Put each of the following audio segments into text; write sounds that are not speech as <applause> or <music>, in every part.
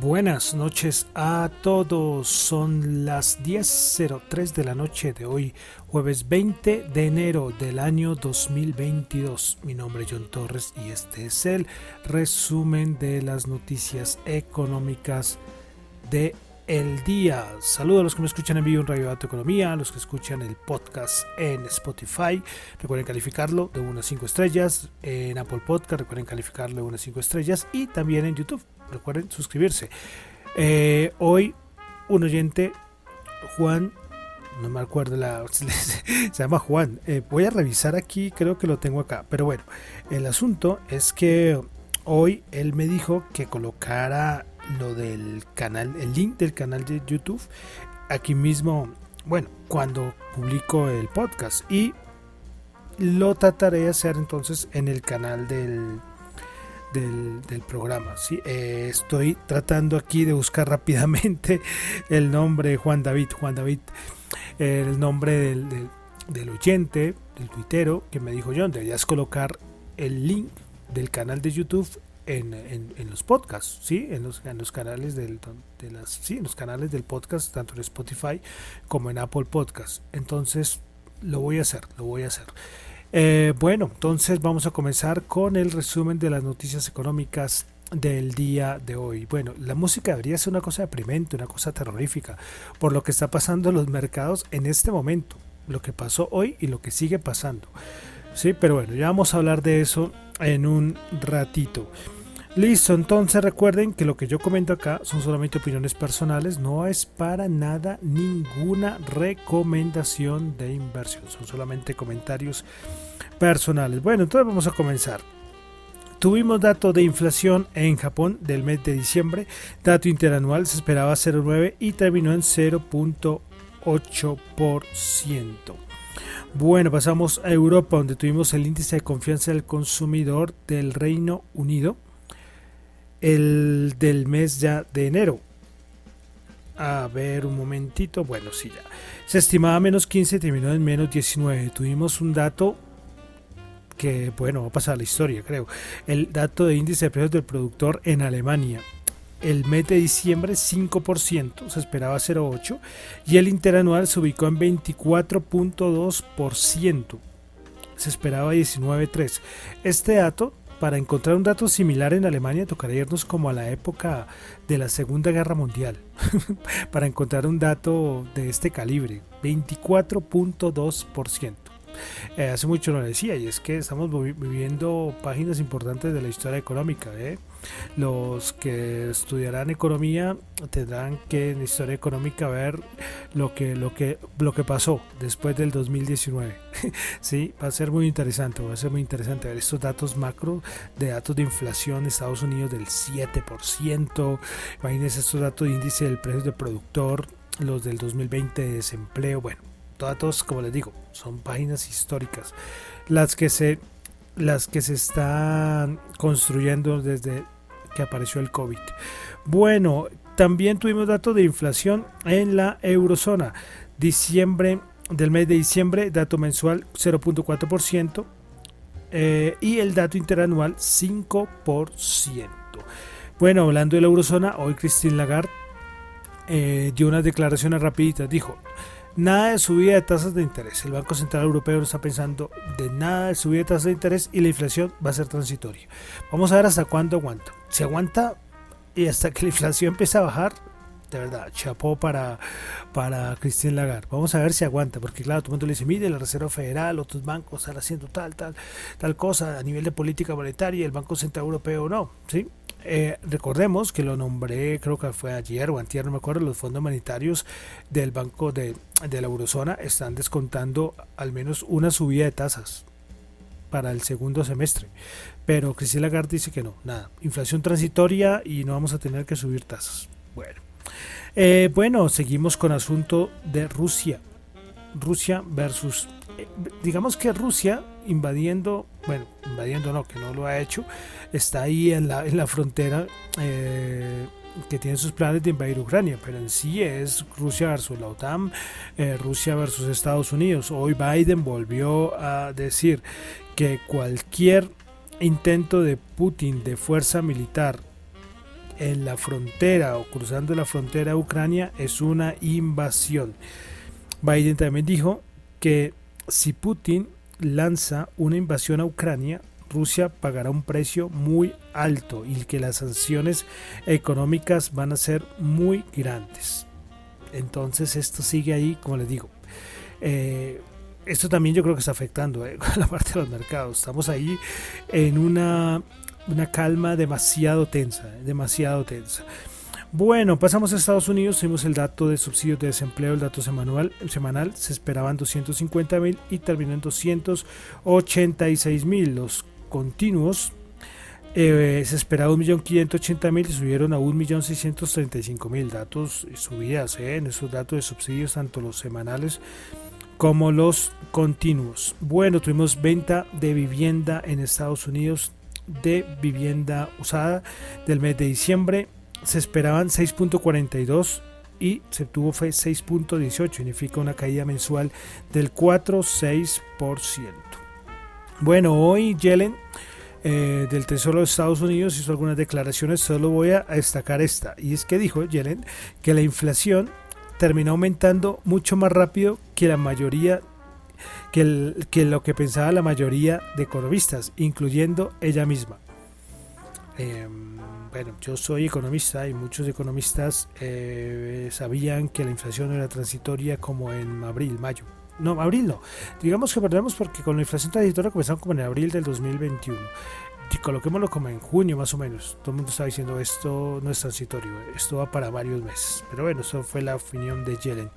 Buenas noches a todos. Son las 10.03 de la noche de hoy, jueves 20 de enero del año 2022. Mi nombre es John Torres y este es el resumen de las noticias económicas de el día. Saludos a los que me escuchan en vivo en Radio Dato Economía, a los que escuchan el podcast en Spotify. Recuerden calificarlo de unas 5 estrellas. En Apple Podcast recuerden calificarlo de unas 5 estrellas. Y también en YouTube. Recuerden suscribirse. Eh, hoy un oyente, Juan, no me acuerdo la... <laughs> Se llama Juan. Eh, voy a revisar aquí, creo que lo tengo acá. Pero bueno, el asunto es que hoy él me dijo que colocara lo del canal, el link del canal de YouTube aquí mismo, bueno, cuando publico el podcast y lo trataré de hacer entonces en el canal del, del, programa. ¿sí? Eh, estoy tratando aquí de buscar <laughs> rápidamente el nombre Juan David, Juan David, el nombre del, oyente, del tuitero, que me dijo John, deberías colocar el link del canal de YouTube en, los podcasts, ¿sí? En los, en los canales del, de las, sí, en los canales del podcast, tanto en Spotify como en Apple Podcast. Entonces, lo voy a hacer, lo voy a hacer. Eh, bueno, entonces vamos a comenzar con el resumen de las noticias económicas del día de hoy. Bueno, la música debería ser una cosa deprimente, una cosa terrorífica, por lo que está pasando en los mercados en este momento, lo que pasó hoy y lo que sigue pasando. Sí, pero bueno, ya vamos a hablar de eso en un ratito. Listo, entonces recuerden que lo que yo comento acá son solamente opiniones personales, no es para nada ninguna recomendación de inversión, son solamente comentarios personales. Bueno, entonces vamos a comenzar. Tuvimos dato de inflación en Japón del mes de diciembre, dato interanual se esperaba 0,9 y terminó en 0.8%. Bueno, pasamos a Europa, donde tuvimos el índice de confianza del consumidor del Reino Unido, el del mes ya de enero. A ver, un momentito. Bueno, sí, ya. Se estimaba menos 15, terminó en menos 19. Tuvimos un dato que, bueno, va a pasar la historia, creo. El dato de índice de precios del productor en Alemania. El mes de diciembre 5%, se esperaba 0,8%, y el interanual se ubicó en 24.2%, se esperaba 19.3%. Este dato para encontrar un dato similar en Alemania tocaría irnos como a la época de la Segunda Guerra Mundial. <laughs> para encontrar un dato de este calibre, 24.2%. Eh, hace mucho lo decía, y es que estamos viviendo páginas importantes de la historia económica. ¿eh? Los que estudiarán economía tendrán que en historia económica ver lo que, lo que, lo que pasó después del 2019. <laughs> sí, va a ser muy interesante, va a ser muy interesante ver estos datos macro de datos de inflación en Estados Unidos del 7%. Imagínense estos datos de índice del precio del productor, los del 2020 de desempleo. Bueno, datos, como les digo, son páginas históricas. Las que se las que se están construyendo desde que apareció el COVID. Bueno, también tuvimos datos de inflación en la eurozona. Diciembre del mes de diciembre, dato mensual 0.4% eh, y el dato interanual 5%. Bueno, hablando de la eurozona, hoy Christine Lagarde eh, dio unas declaraciones rapiditas. Dijo, Nada de subida de tasas de interés. El Banco Central Europeo no está pensando de nada de subida de tasas de interés y la inflación va a ser transitoria. Vamos a ver hasta cuándo aguanta. Si aguanta y hasta que la inflación empiece a bajar, de verdad, chapó para, para Christine Lagarde. Vamos a ver si aguanta, porque claro, todo el mundo le dice, mire, la Reserva Federal, otros bancos están haciendo tal, tal, tal cosa a nivel de política monetaria, el Banco Central Europeo no, ¿sí? Eh, recordemos que lo nombré, creo que fue ayer o antier, no me acuerdo, los fondos monetarios del Banco de, de la Eurozona están descontando al menos una subida de tasas para el segundo semestre. Pero Cristina Lagarde dice que no, nada, inflación transitoria y no vamos a tener que subir tasas. Bueno, eh, bueno seguimos con asunto de Rusia. Rusia versus, digamos que Rusia invadiendo, bueno, invadiendo no, que no lo ha hecho, está ahí en la, en la frontera eh, que tiene sus planes de invadir Ucrania, pero en sí es Rusia versus la OTAN, Rusia versus Estados Unidos. Hoy Biden volvió a decir que cualquier intento de Putin de fuerza militar en la frontera o cruzando la frontera a Ucrania es una invasión. Biden también dijo que si Putin lanza una invasión a Ucrania, Rusia pagará un precio muy alto y que las sanciones económicas van a ser muy grandes. Entonces esto sigue ahí, como les digo. Eh, esto también yo creo que está afectando eh, <laughs> la parte de los mercados. Estamos ahí en una, una calma demasiado tensa, eh, demasiado tensa. Bueno, pasamos a Estados Unidos, tenemos el dato de subsidios de desempleo, el dato semanal, semanal se esperaban 250 mil y terminó en 286 mil. Los continuos eh, se esperaba 1.580.000 y subieron a 1.635.000 datos y subidas eh, en esos datos de subsidios, tanto los semanales como los continuos. Bueno, tuvimos venta de vivienda en Estados Unidos de vivienda usada del mes de diciembre. Se esperaban 6.42 y se tuvo 6.18, significa una caída mensual del 4,6%. Bueno, hoy Yellen eh, del Tesoro de Estados Unidos hizo algunas declaraciones, solo voy a destacar esta, y es que dijo Yellen que la inflación terminó aumentando mucho más rápido que la mayoría que, que lo que pensaba la mayoría de economistas, incluyendo ella misma. Em, bueno, yo soy economista y muchos economistas eh, sabían que la inflación era transitoria como en abril, mayo. No, abril no. Digamos que perdemos porque con la inflación transitoria comenzamos como en abril del 2021 coloquémoslo como en junio más o menos. Todo el mundo está diciendo esto no es transitorio, esto va para varios meses. Pero bueno, eso fue la opinión de Yellen.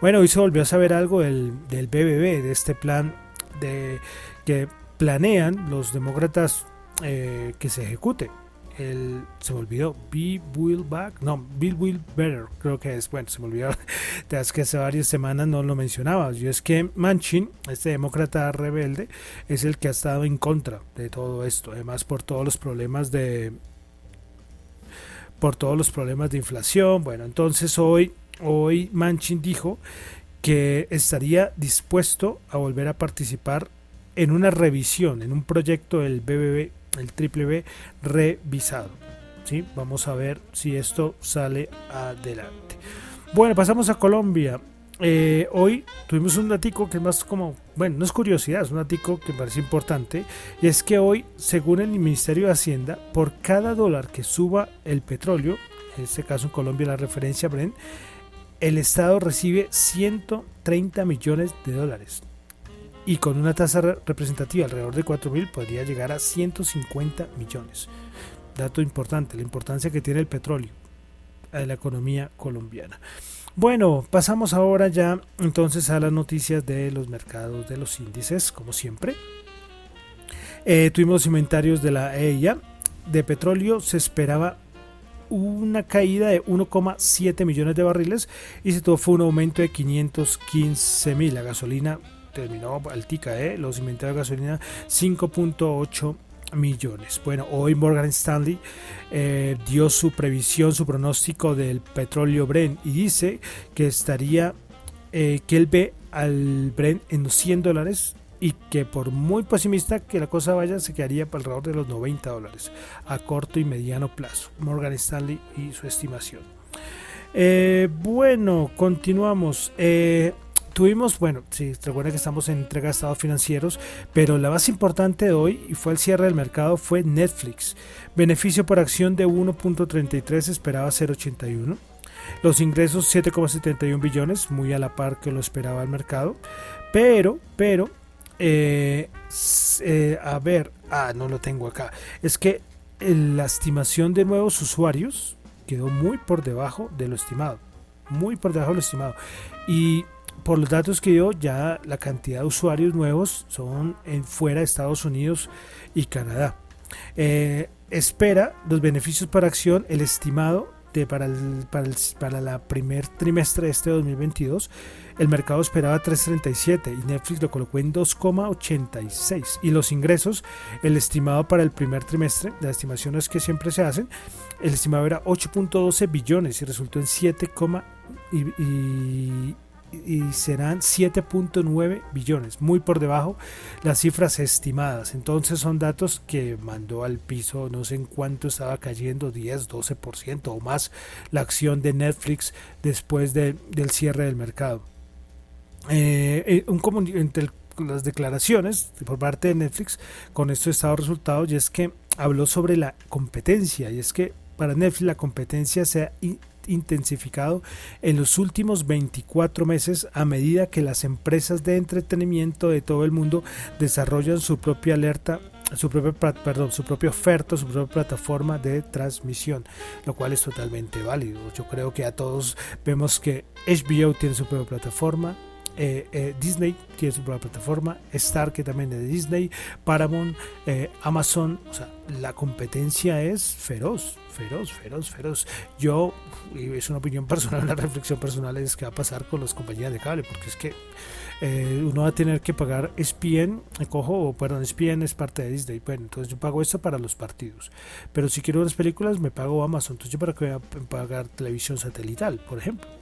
Bueno, hoy se volvió a saber algo del, del BBB, de este plan de que planean los demócratas eh, que se ejecute el, se me olvidó, Bill Will Back, no, Bill Will Better, creo que es, bueno, se me olvidó, <laughs> es que hace varias semanas no lo mencionaba, yo es que Manchin, este demócrata rebelde, es el que ha estado en contra de todo esto, además por todos los problemas de, por todos los problemas de inflación, bueno, entonces hoy, hoy Manchin dijo que estaría dispuesto a volver a participar en una revisión, en un proyecto del BBB el triple B revisado. ¿sí? Vamos a ver si esto sale adelante. Bueno, pasamos a Colombia. Eh, hoy tuvimos un datico que es más como, bueno, no es curiosidad, es un datico que me parece importante. Y es que hoy, según el Ministerio de Hacienda, por cada dólar que suba el petróleo, en este caso en Colombia la referencia Brent, el Estado recibe 130 millones de dólares y con una tasa representativa alrededor de 4.000 podría llegar a 150 millones. Dato importante, la importancia que tiene el petróleo en la economía colombiana. Bueno, pasamos ahora ya entonces a las noticias de los mercados de los índices, como siempre. Eh, tuvimos inventarios de la EIA. De petróleo se esperaba una caída de 1,7 millones de barriles y se tuvo fue un aumento de 515 mil. La gasolina terminó altica, ¿eh? los inventarios de gasolina 5.8 millones. Bueno, hoy Morgan Stanley eh, dio su previsión, su pronóstico del petróleo Brent y dice que estaría, eh, que él ve al Brent en los 100 dólares y que por muy pesimista que la cosa vaya se quedaría alrededor de los 90 dólares a corto y mediano plazo. Morgan Stanley y su estimación. Eh, bueno, continuamos. Tuvimos, bueno, sí, recuerden que estamos en entrega de estados financieros, pero la más importante de hoy, y fue el cierre del mercado, fue Netflix. Beneficio por acción de 1.33, esperaba 0.81. Los ingresos 7,71 billones, muy a la par que lo esperaba el mercado. Pero, pero, eh, eh, a ver, ah, no lo tengo acá. Es que la estimación de nuevos usuarios quedó muy por debajo de lo estimado. Muy por debajo de lo estimado. Y por los datos que dio, ya la cantidad de usuarios nuevos son en fuera de Estados Unidos y Canadá. Eh, espera los beneficios para acción, el estimado de, para, el, para, el, para la primer trimestre de este 2022, el mercado esperaba 3.37 y Netflix lo colocó en 2,86. Y los ingresos, el estimado para el primer trimestre, las estimaciones que siempre se hacen, el estimado era 8.12 billones y resultó en 7, y, y y serán 7.9 billones, muy por debajo las cifras estimadas. Entonces son datos que mandó al piso, no sé en cuánto estaba cayendo, 10, 12% o más la acción de Netflix después del cierre del mercado. Eh, eh un entre las declaraciones por parte de Netflix con estos estados resultados y es que habló sobre la competencia y es que para Netflix la competencia se ha intensificado en los últimos 24 meses a medida que las empresas de entretenimiento de todo el mundo desarrollan su propia alerta su propia, perdón, su propia oferta, su propia plataforma de transmisión, lo cual es totalmente válido. Yo creo que a todos vemos que HBO tiene su propia plataforma, eh, eh, Disney tiene su propia plataforma, Star que también es de Disney, Paramount, eh, Amazon, o sea, la competencia es feroz, feroz, feroz, feroz. Yo, y es una opinión personal, una reflexión personal es que va a pasar con las compañías de cable, porque es que uno va a tener que pagar SPN, cojo, perdón, SPN es parte de Disney, bueno, entonces yo pago esto para los partidos, pero si quiero las películas me pago Amazon, entonces yo para qué voy a pagar televisión satelital, por ejemplo.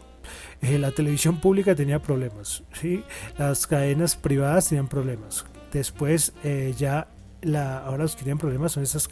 Eh, la televisión pública tenía problemas, las cadenas privadas tenían problemas. Después eh, ya la, ahora los que tienen problemas son esas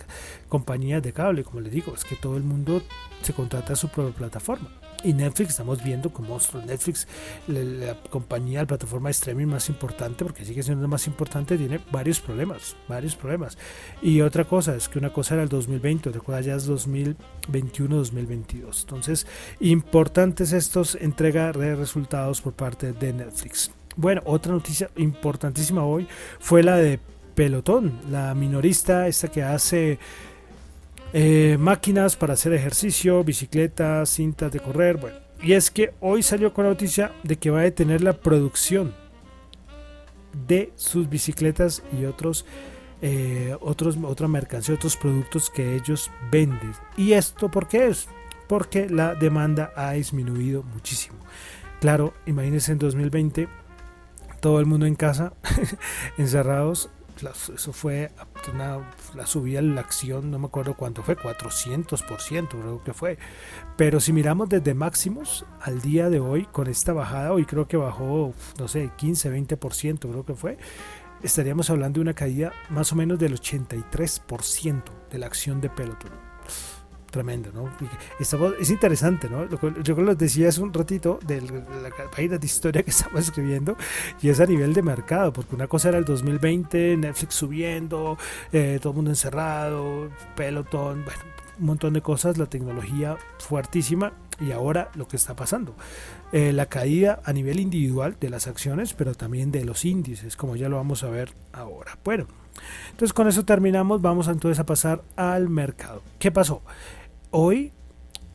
compañías de cable, como les digo, es que todo el mundo se contrata a su propia plataforma. Y Netflix, estamos viendo como monstruo. Netflix, la, compañía, la plataforma de streaming más importante, porque sigue siendo la más importante, tiene varios problemas, varios problemas. Y otra cosa, es que una cosa era el 2020, otra cosa ya es 2021-2022. Entonces, importantes estos entrega de resultados por parte de Netflix. Bueno, otra noticia importantísima hoy fue la de Pelotón, la minorista, esta que hace eh, máquinas para hacer ejercicio, bicicletas, cintas de correr. Bueno, y es que hoy salió con la noticia de que va a detener la producción de sus bicicletas y otros, eh, otros otra mercancía, otros productos que ellos venden. ¿Y esto por qué es? Porque la demanda ha disminuido muchísimo. Claro, imagínense en 2020 todo el mundo en casa, <laughs> encerrados, eso fue una, la subida en la acción, no me acuerdo cuánto fue, 400% creo que fue. Pero si miramos desde máximos al día de hoy, con esta bajada, hoy creo que bajó, no sé, 15, 20% creo que fue, estaríamos hablando de una caída más o menos del 83% de la acción de Peloton tremendo, ¿no? es interesante, ¿no? Yo creo que les decía hace un ratito de la página de historia que <laughs> estamos escribiendo y es a nivel de mercado, porque una cosa era el 2020, Netflix subiendo, eh, todo el mundo encerrado, pelotón, bueno, un montón de cosas, la tecnología fuertísima y ahora lo que está pasando. Eh, la caída a nivel individual de las acciones, pero también de los índices, como ya lo vamos a ver ahora. Bueno, entonces con eso terminamos, vamos entonces a pasar al mercado. ¿Qué pasó? Hoy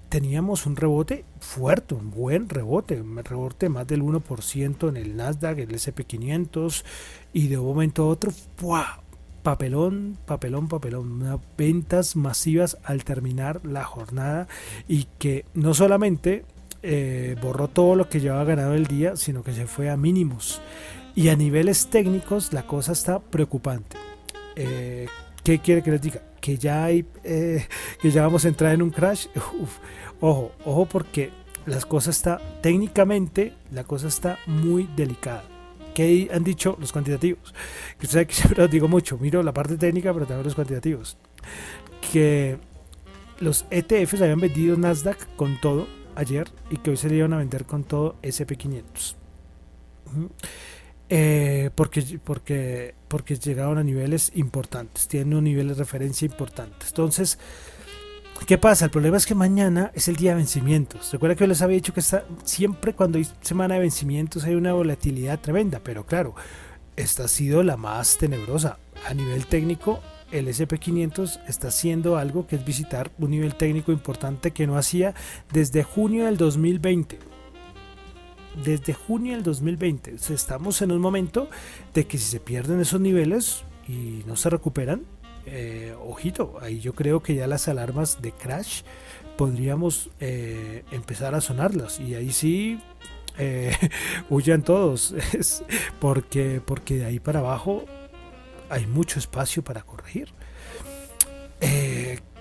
teníamos un rebote fuerte, un buen rebote, un rebote más del 1% en el Nasdaq, el SP500 y de un momento a otro, ¡pua! papelón, papelón, papelón, ventas masivas al terminar la jornada y que no solamente eh, borró todo lo que llevaba ganado el día, sino que se fue a mínimos. Y a niveles técnicos la cosa está preocupante. Eh, ¿Qué quiere que les diga? Que ya hay, eh, que ya vamos a entrar en un crash. <laughs> ojo, ojo porque las cosas está, técnicamente, la cosa está muy delicada. ¿Qué han dicho los cuantitativos? Que ustedes que <laughs> siempre los digo mucho, miro la parte técnica, pero también los cuantitativos. Que los ETFs habían vendido Nasdaq con todo ayer y que hoy se le iban a vender con todo SP500. Eh, porque, porque, porque llegaron a niveles importantes, tienen un nivel de referencia importante. Entonces, ¿Qué pasa? El problema es que mañana es el día de vencimientos. Recuerda que yo les había dicho que está, siempre cuando hay semana de vencimientos hay una volatilidad tremenda, pero claro, esta ha sido la más tenebrosa. A nivel técnico, el SP500 está haciendo algo que es visitar un nivel técnico importante que no hacía desde junio del 2020. Desde junio del 2020. Estamos en un momento de que si se pierden esos niveles y no se recuperan, eh, ojito, ahí yo creo que ya las alarmas de crash podríamos eh, empezar a sonarlas. Y ahí sí eh, <laughs> huyan todos. <laughs> Porque porque de ahí para abajo hay mucho espacio para corregir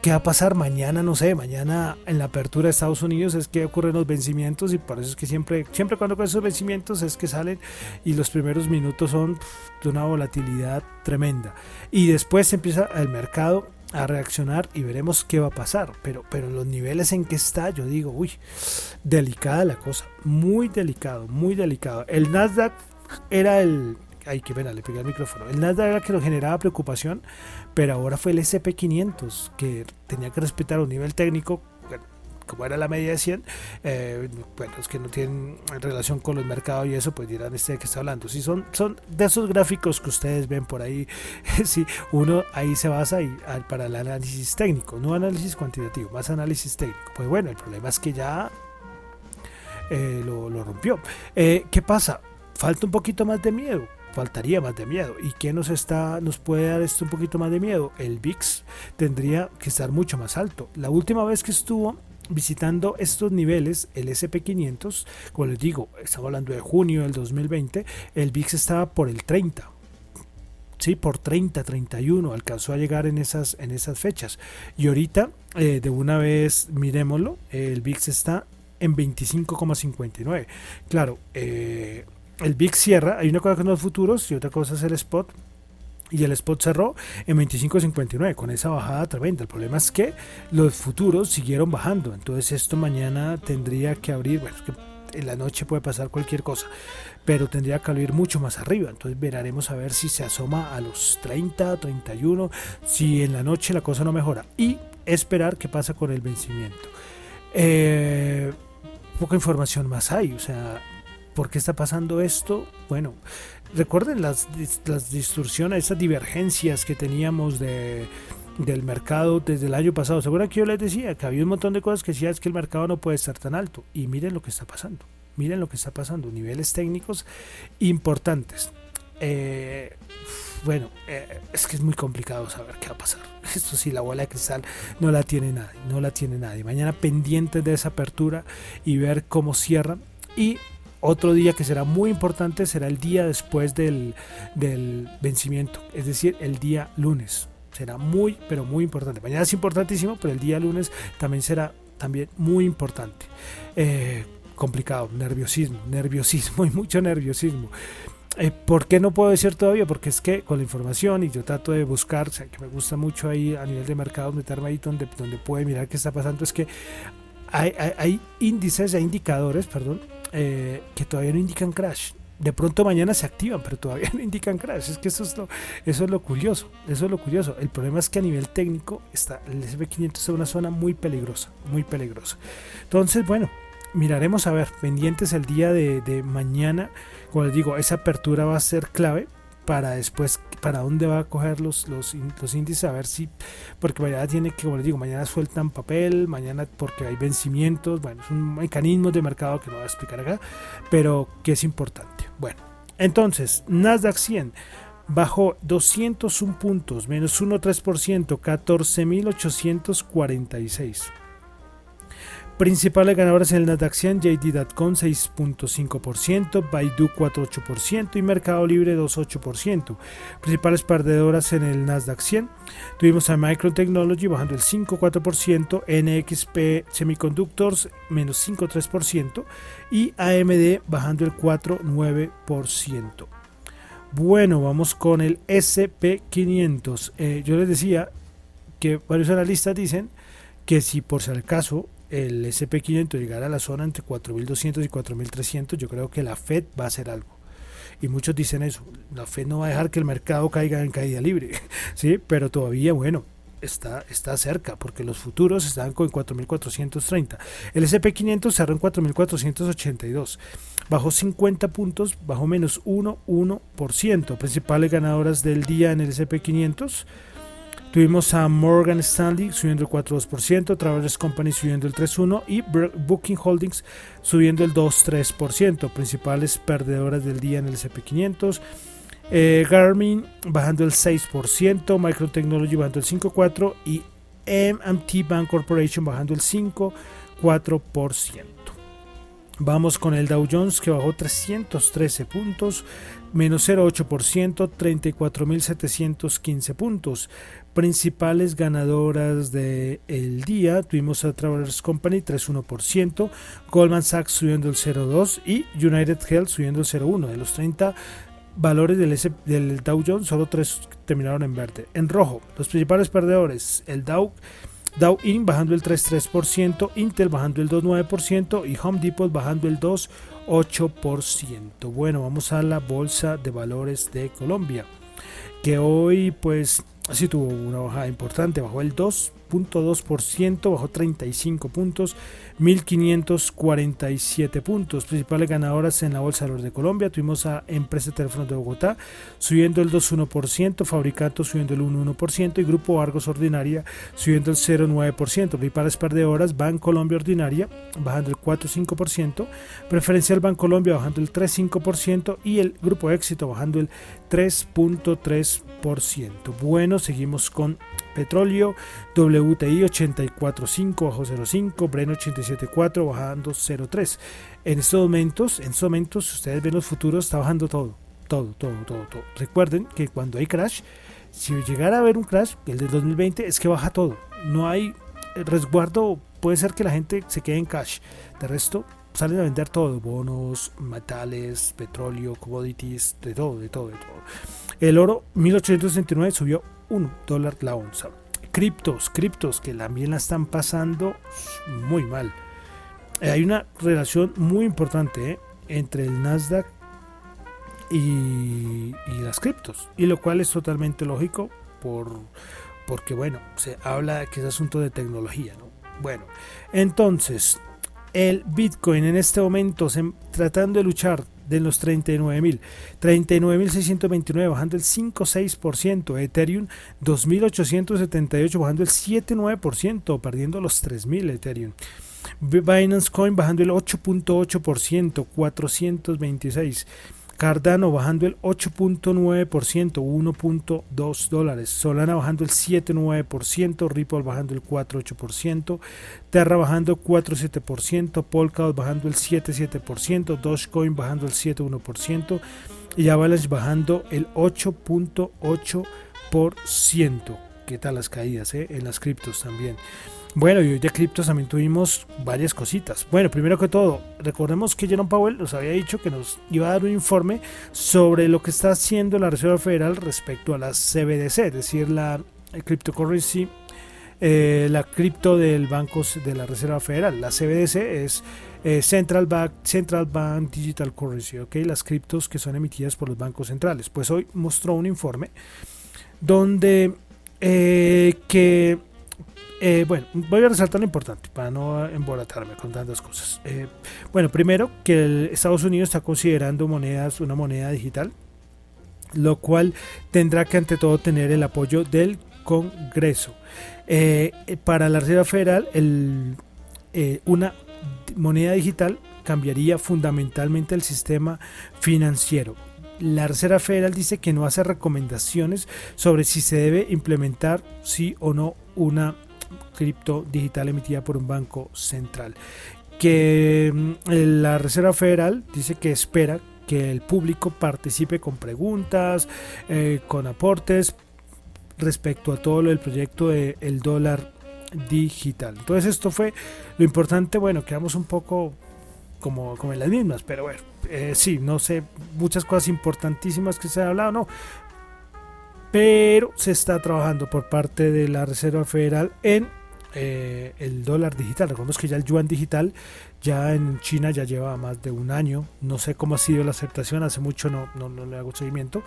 ¿Qué va a pasar mañana? No sé, mañana en la apertura de Estados Unidos es que ocurren los vencimientos y por eso es que siempre, siempre cuando ocurren esos vencimientos es que salen y los primeros minutos son de una volatilidad tremenda. Y después empieza el mercado a reaccionar y veremos qué va a pasar. Pero, pero los niveles en que está, yo digo, uy, delicada la cosa, muy delicado, muy delicado. El Nasdaq era el, ay, qué pena, le pegué el micrófono. El Nasdaq era que lo generaba preocupación, pero ahora fue el SP500 que tenía que respetar un nivel técnico. como era la media de 100, eh, bueno, los que no tienen relación con los mercados y eso, pues dirán este de qué está hablando. Si son, son de esos gráficos que ustedes ven por ahí, <laughs> si uno ahí se basa y, para el análisis técnico, no análisis cuantitativo, más análisis técnico. Pues bueno, el problema es que ya eh, lo, rompió. Eh, ¿Qué pasa? Falta un poquito más de miedo faltaría más de miedo. ¿Y qué nos está nos puede dar esto un poquito más de miedo? El VIX tendría que estar mucho más alto. La última vez que estuvo visitando estos niveles, el SP500, como les digo, estamos hablando de junio del 2020, el VIX estaba por el 30. Sí, por 30, 31 alcanzó a llegar en esas, en esas fechas. Y ahorita, eh, de una vez, miremoslo, el VIX está en 25,59. Claro, eh, el VIX cierra, hay una cosa son los futuros y otra cosa es el spot. Y el spot cerró en 25.59 con esa bajada tremenda. El problema es que los futuros siguieron bajando. Entonces esto mañana tendría que abrir, bueno, es que en la noche puede pasar cualquier cosa, pero tendría que abrir mucho más arriba. Entonces veremos a ver si se asoma a los 30, 31, si en la noche la cosa no mejora. Y esperar qué pasa con el vencimiento. Eh, poca información más hay, o sea, ¿Por qué está pasando esto? Bueno, recuerden las, las distorsiones, esas divergencias que teníamos de, del mercado desde el año pasado. ¿Se que yo les decía que había un montón de cosas que decía que el mercado no puede estar tan alto? Y miren lo que está pasando. Miren lo que está pasando. Niveles técnicos importantes. Eh, bueno, eh, es que es muy complicado saber qué va a pasar. <laughs> Esto sí, la bola de cristal no la tiene nadie, no la tiene nadie. Mañana pendientes de esa apertura y ver cómo cierran. Y otro día que será muy importante será el día después del, vencimiento, es decir, el día lunes. Será muy, pero muy importante. Mañana es importantísimo, pero el día lunes también será también muy importante. Eh, complicado, nerviosismo, nerviosismo <laughs> y mucho nerviosismo. Eh, ¿Por qué no puedo decir todavía? Porque es que con la información y yo trato de buscar, o sea, que me gusta mucho ahí a nivel de mercado meterme ahí donde, donde puede mirar qué está pasando, es que hay, hay, hay índices, hay indicadores, perdón, eh, que todavía no indican crash. De pronto mañana se activan, pero todavía <laughs> no indican crash. Es que eso es lo, eso es lo curioso. Eso es lo curioso. El problema es que a nivel técnico está el SP500 es una zona muy peligrosa, muy peligrosa. Entonces, bueno, miraremos a ver, pendientes el día de, de mañana. Como les digo, esa apertura va a ser clave para después, para dónde va a coger los, los, los, índices, a ver si, porque mañana tiene que, como les digo, mañana sueltan papel, mañana porque hay vencimientos, bueno, es un mecanismo de mercado que no voy a explicar acá, pero que es importante. Bueno, entonces, Nasdaq 100 bajó 201 puntos, menos 1,3%, 14.846. Principales ganadores en el Nasdaq 100, JD.com 6.5%, Baidu 4.8% y Mercado Libre 2.8%. Principales perdedoras en el Nasdaq 100, tuvimos a Micron Technology bajando el 5.4%, NXP Semiconductors menos 5.3% y AMD bajando el 4.9%. Bueno, vamos con el SP500. Eh, yo les decía que varios analistas dicen que si por si al caso el SP500 llegar a la zona entre 4.200 y 4.300, yo creo que la Fed va a hacer algo. Y muchos dicen eso, la Fed no va a dejar que el mercado caiga en caída libre, <laughs> ¿sí? Pero todavía, bueno, está, está cerca, porque los futuros están con 4.430. El SP500 cerró en 4.482. Bajó 50 puntos, bajó menos 1,1%. Principales ganadoras del día en el SP500. Tuvimos a Morgan Stanley subiendo el 4,2%, Travelers Company subiendo el 3,1% y Booking Holdings subiendo el 2,3%. Principales perdedoras del día en el SP500. Eh, Garmin bajando el 6%, Micro Technology bajando el 5,4% y MT Bank Corporation bajando el 5,4%. Vamos con el Dow Jones que bajó 313 puntos, menos 0,8%, 34.715 puntos. Principales ganadoras del el día, tuvimos a Travelers Company 3,1%, Goldman Sachs subiendo el 0,2% y United Health subiendo el 0,1%. De los 30 valores del, del Dow Jones, solo 3 terminaron en verde. En rojo, los principales perdedores, el Dow Dow In bajando el 3,3%, Intel bajando el 2,9% y Home Depot bajando el 2,8%. Bueno, vamos a la Bolsa de Valores de Colombia, que hoy pues sí tuvo una bajada importante, bajó el 2,2%, bajó 35 puntos 1.547 puntos. Principales ganadoras en la Bolsa de Valores de Colombia. Tuvimos a Empresa Telefónica de Bogotá subiendo el 2,1%, Fabricato subiendo el 1,1% y Grupo Argos Ordinaria subiendo el 0,9%. Principales perdedoras, Banco Colombia Ordinaria bajando el 4,5%, Preferencial Banco Colombia bajando el 3,5% y el Grupo Éxito bajando el 3,3%. Bueno, seguimos con petróleo, WTI 84,5 bajo 0,5, Bren 85 0.974, bajando 0.3. En estos momentos, en estos momentos, si ustedes ven los futuros, está bajando todo, todo, todo, todo. Recuerden que cuando hay crash, si llegara a haber un crash, el del 2020, es que baja todo. No hay resguardo, puede ser que la gente se quede en cash. De resto, salen a vender todo, bonos, metales, petróleo, commodities, de todo, de todo, de todo. El oro 1869 subió 1 dólar la onza. Criptos, criptos que también la están pasando muy mal. Eh, hay una relación muy importante eh, entre el Nasdaq y, las criptos, y lo cual es totalmente lógico por, porque, bueno, se habla que es asunto de tecnología. ¿no? Bueno, entonces, el Bitcoin en este momento, tratando de luchar de los 39.000. 39.629 bajando el 5,6%. Ethereum 2.878 bajando el 7,9%, perdiendo los 3.000 Ethereum. Binance Coin bajando el 8.8%, 426. Cardano bajando el 8.9%, 1.2 dólares. Solana bajando el 7.9%, Ripple bajando el 4.8%, Terra bajando el 4.7%, Polkadot bajando el 7.7%, Dogecoin bajando el 7.1% y Avalanche bajando el 8.8%. ¿Qué tal las caídas eh? en las criptos también? Bueno, y hoy de criptos también tuvimos varias cositas. Bueno, primero que todo, recordemos que Jerome Powell nos había dicho que nos iba a dar un informe sobre lo que está haciendo la Reserva Federal respecto a la CBDC, es decir, la cryptocurrency, eh, la cripto del Banco de la Reserva Federal. La CBDC es eh, Central, Bank, Central Bank Digital Currency, ¿ok? Las criptos que son emitidas por los bancos centrales. Pues hoy mostró un informe donde eh, que eh, bueno, voy a resaltar lo importante para no embolatarme con tantas cosas. Eh, bueno, primero que Estados Unidos está considerando monedas, una moneda digital, lo cual tendrá que ante todo tener el apoyo del Congreso. Eh, para la Reserva Federal, una moneda digital cambiaría fundamentalmente el sistema financiero. La Reserva Federal dice que no hace recomendaciones sobre si se debe implementar sí o no una cripto digital emitida por un banco central. Que mm, la Reserva Federal dice que espera que el público participe con preguntas, eh, con aportes respecto a todo lo del proyecto del el dólar digital. Entonces esto fue lo importante, bueno, quedamos un poco como, como en las mismas, pero bueno, eh, sí, no sé, muchas cosas importantísimas que se han hablado, no, pero se está trabajando por parte de la Reserva Federal en eh, el dólar digital. Recordemos que ya el yuan digital ya en China ya lleva más de un año. No sé cómo ha sido la aceptación, hace mucho no, no, le hago seguimiento,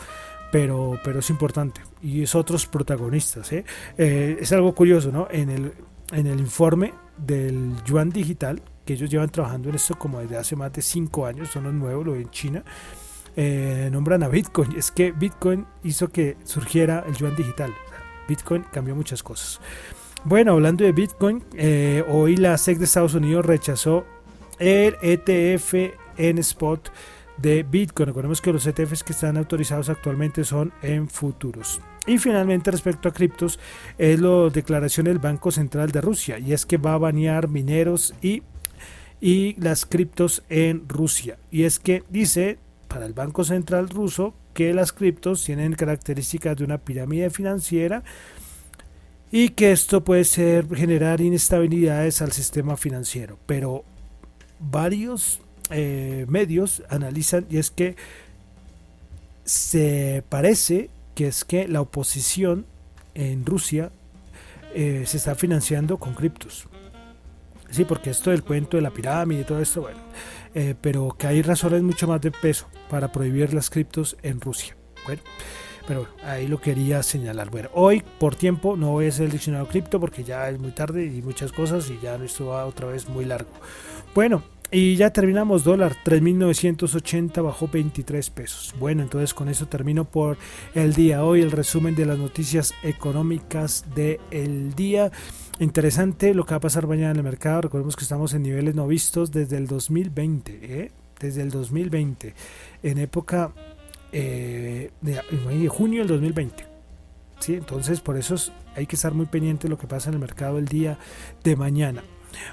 pero, pero es importante y es otros protagonistas. ¿eh? Eh, es algo curioso, ¿no? En el, en el informe del yuan digital, que ellos llevan trabajando en esto como desde hace más de cinco años, son los nuevos, lo en China, eh, nombran a Bitcoin. Es que Bitcoin hizo que surgiera el yuan digital. Bitcoin cambió muchas cosas. Bueno, hablando de Bitcoin, hoy la SEC de Estados Unidos rechazó el ETF en spot de Bitcoin. Recordemos que los ETFs que están autorizados actualmente son en futuros. Y finalmente respecto a criptos es la declaración del Banco Central de Rusia y es que va a banear mineros y, y las criptos en Rusia. Y es que dice para el Banco Central ruso que las criptos tienen características de una pirámide financiera y que esto puede ser generar inestabilidades al sistema financiero. Pero varios eh, medios analizan y es que se parece que es que la oposición en Rusia eh, se está financiando con criptos. Sí, porque esto del cuento de la pirámide y todo esto, bueno, eh, pero que hay razones mucho más de peso para prohibir las criptos en Rusia. Bueno, pero ahí lo quería señalar. Bueno, hoy por tiempo no voy a hacer el diccionario cripto porque ya es muy tarde y muchas cosas y ya esto va otra vez muy largo. Bueno, y ya terminamos dólar, 3.980 bajó 23 pesos. Bueno, entonces con eso termino por el día. Hoy el resumen de las noticias económicas del día. Interesante lo que va a pasar mañana en el mercado. Recordemos que estamos en niveles no vistos desde el 2020. ¿eh? Desde el 2020. En época eh, de, junio del 2020. ¿sí? Entonces por eso hay que estar muy pendiente de lo que pasa en el mercado el día de mañana.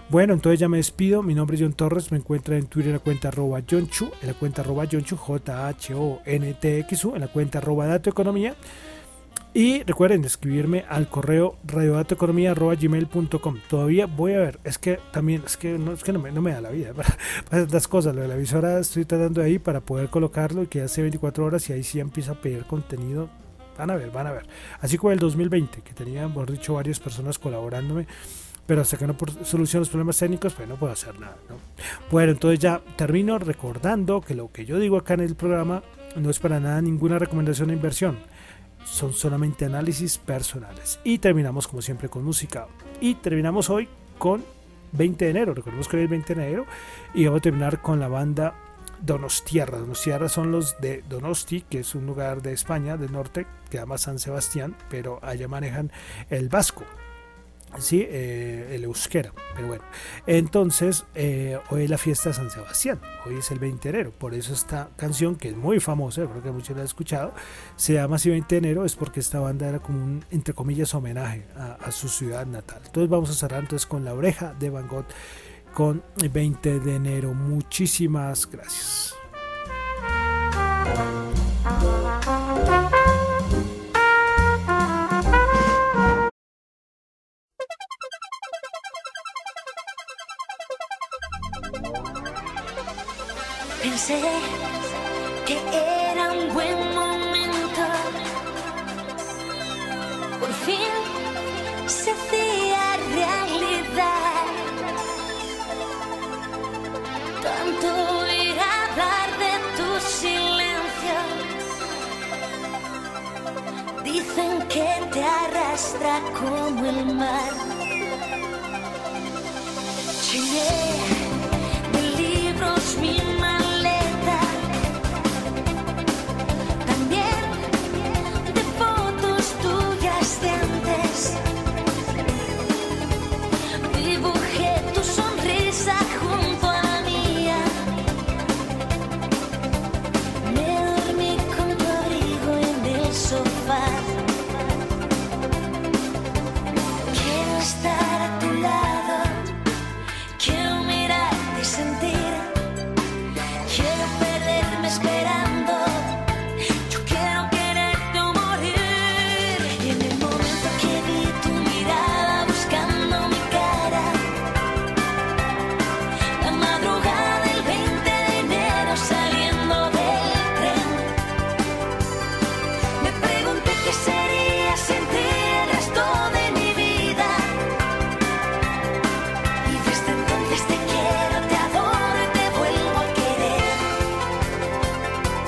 Bueno, entonces ya me despido. Mi nombre es John Torres. Me encuentra en Twitter en la cuenta arroba John Chu, en la cuenta arroba John Chu, J-H-O-N-T-X-U, en la cuenta arroba Dato Economía. Y recuerden escribirme al correo radiodatoeconomía.gmail.com. Todavía voy a ver, es que también, es que no, es que no, me, da la vida <laughs> para, las cosas. Lo de la visora estoy tratando ahí para poder colocarlo y que hace 24 horas y ahí sí empieza a pedir contenido. Van a ver, van a ver. Así como el 2020, que tenía, por dicho, varias personas colaborándome pero hasta que no solucione los problemas técnicos, pues no puedo hacer nada. Bueno, entonces ya termino recordando que lo que yo digo acá en el programa no es para nada ninguna recomendación de inversión, son solamente análisis personales. Y terminamos como siempre con música. Y terminamos hoy con 20 de enero, recordemos que hoy es 20 de enero, y vamos a terminar con la banda Donostiarra. Donostiarra son los de Donosti, que es un lugar de España, del norte, que llama San Sebastián, pero allá manejan el vasco. ¿Sí? Eh, el euskera. Pero bueno, entonces eh, hoy es la fiesta de San Sebastián, hoy es el 20 de enero, por eso esta canción que es muy famosa, creo que muchos la han escuchado, se llama así 20 de enero, es porque esta banda era como un, entre comillas, homenaje a, su ciudad natal. Entonces vamos a cerrar entonces con la oreja de Van Gogh con el 20 de enero. Muchísimas gracias.